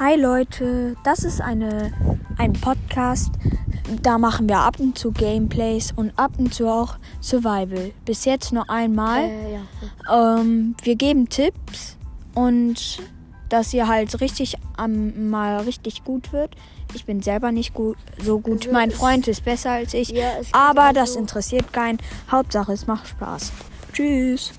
Hi Leute, das ist eine, ein Podcast. Da machen wir ab und zu Gameplays und ab und zu auch Survival. Bis jetzt nur einmal. Äh, ja. Ähm, wir geben Tipps und dass ihr halt richtig um, mal richtig gut wird. Ich bin selber nicht gut, so gut. Also mein Freund ist besser als ich. Ja, aber das interessiert keinen. Hauptsache es macht Spaß. Tschüss.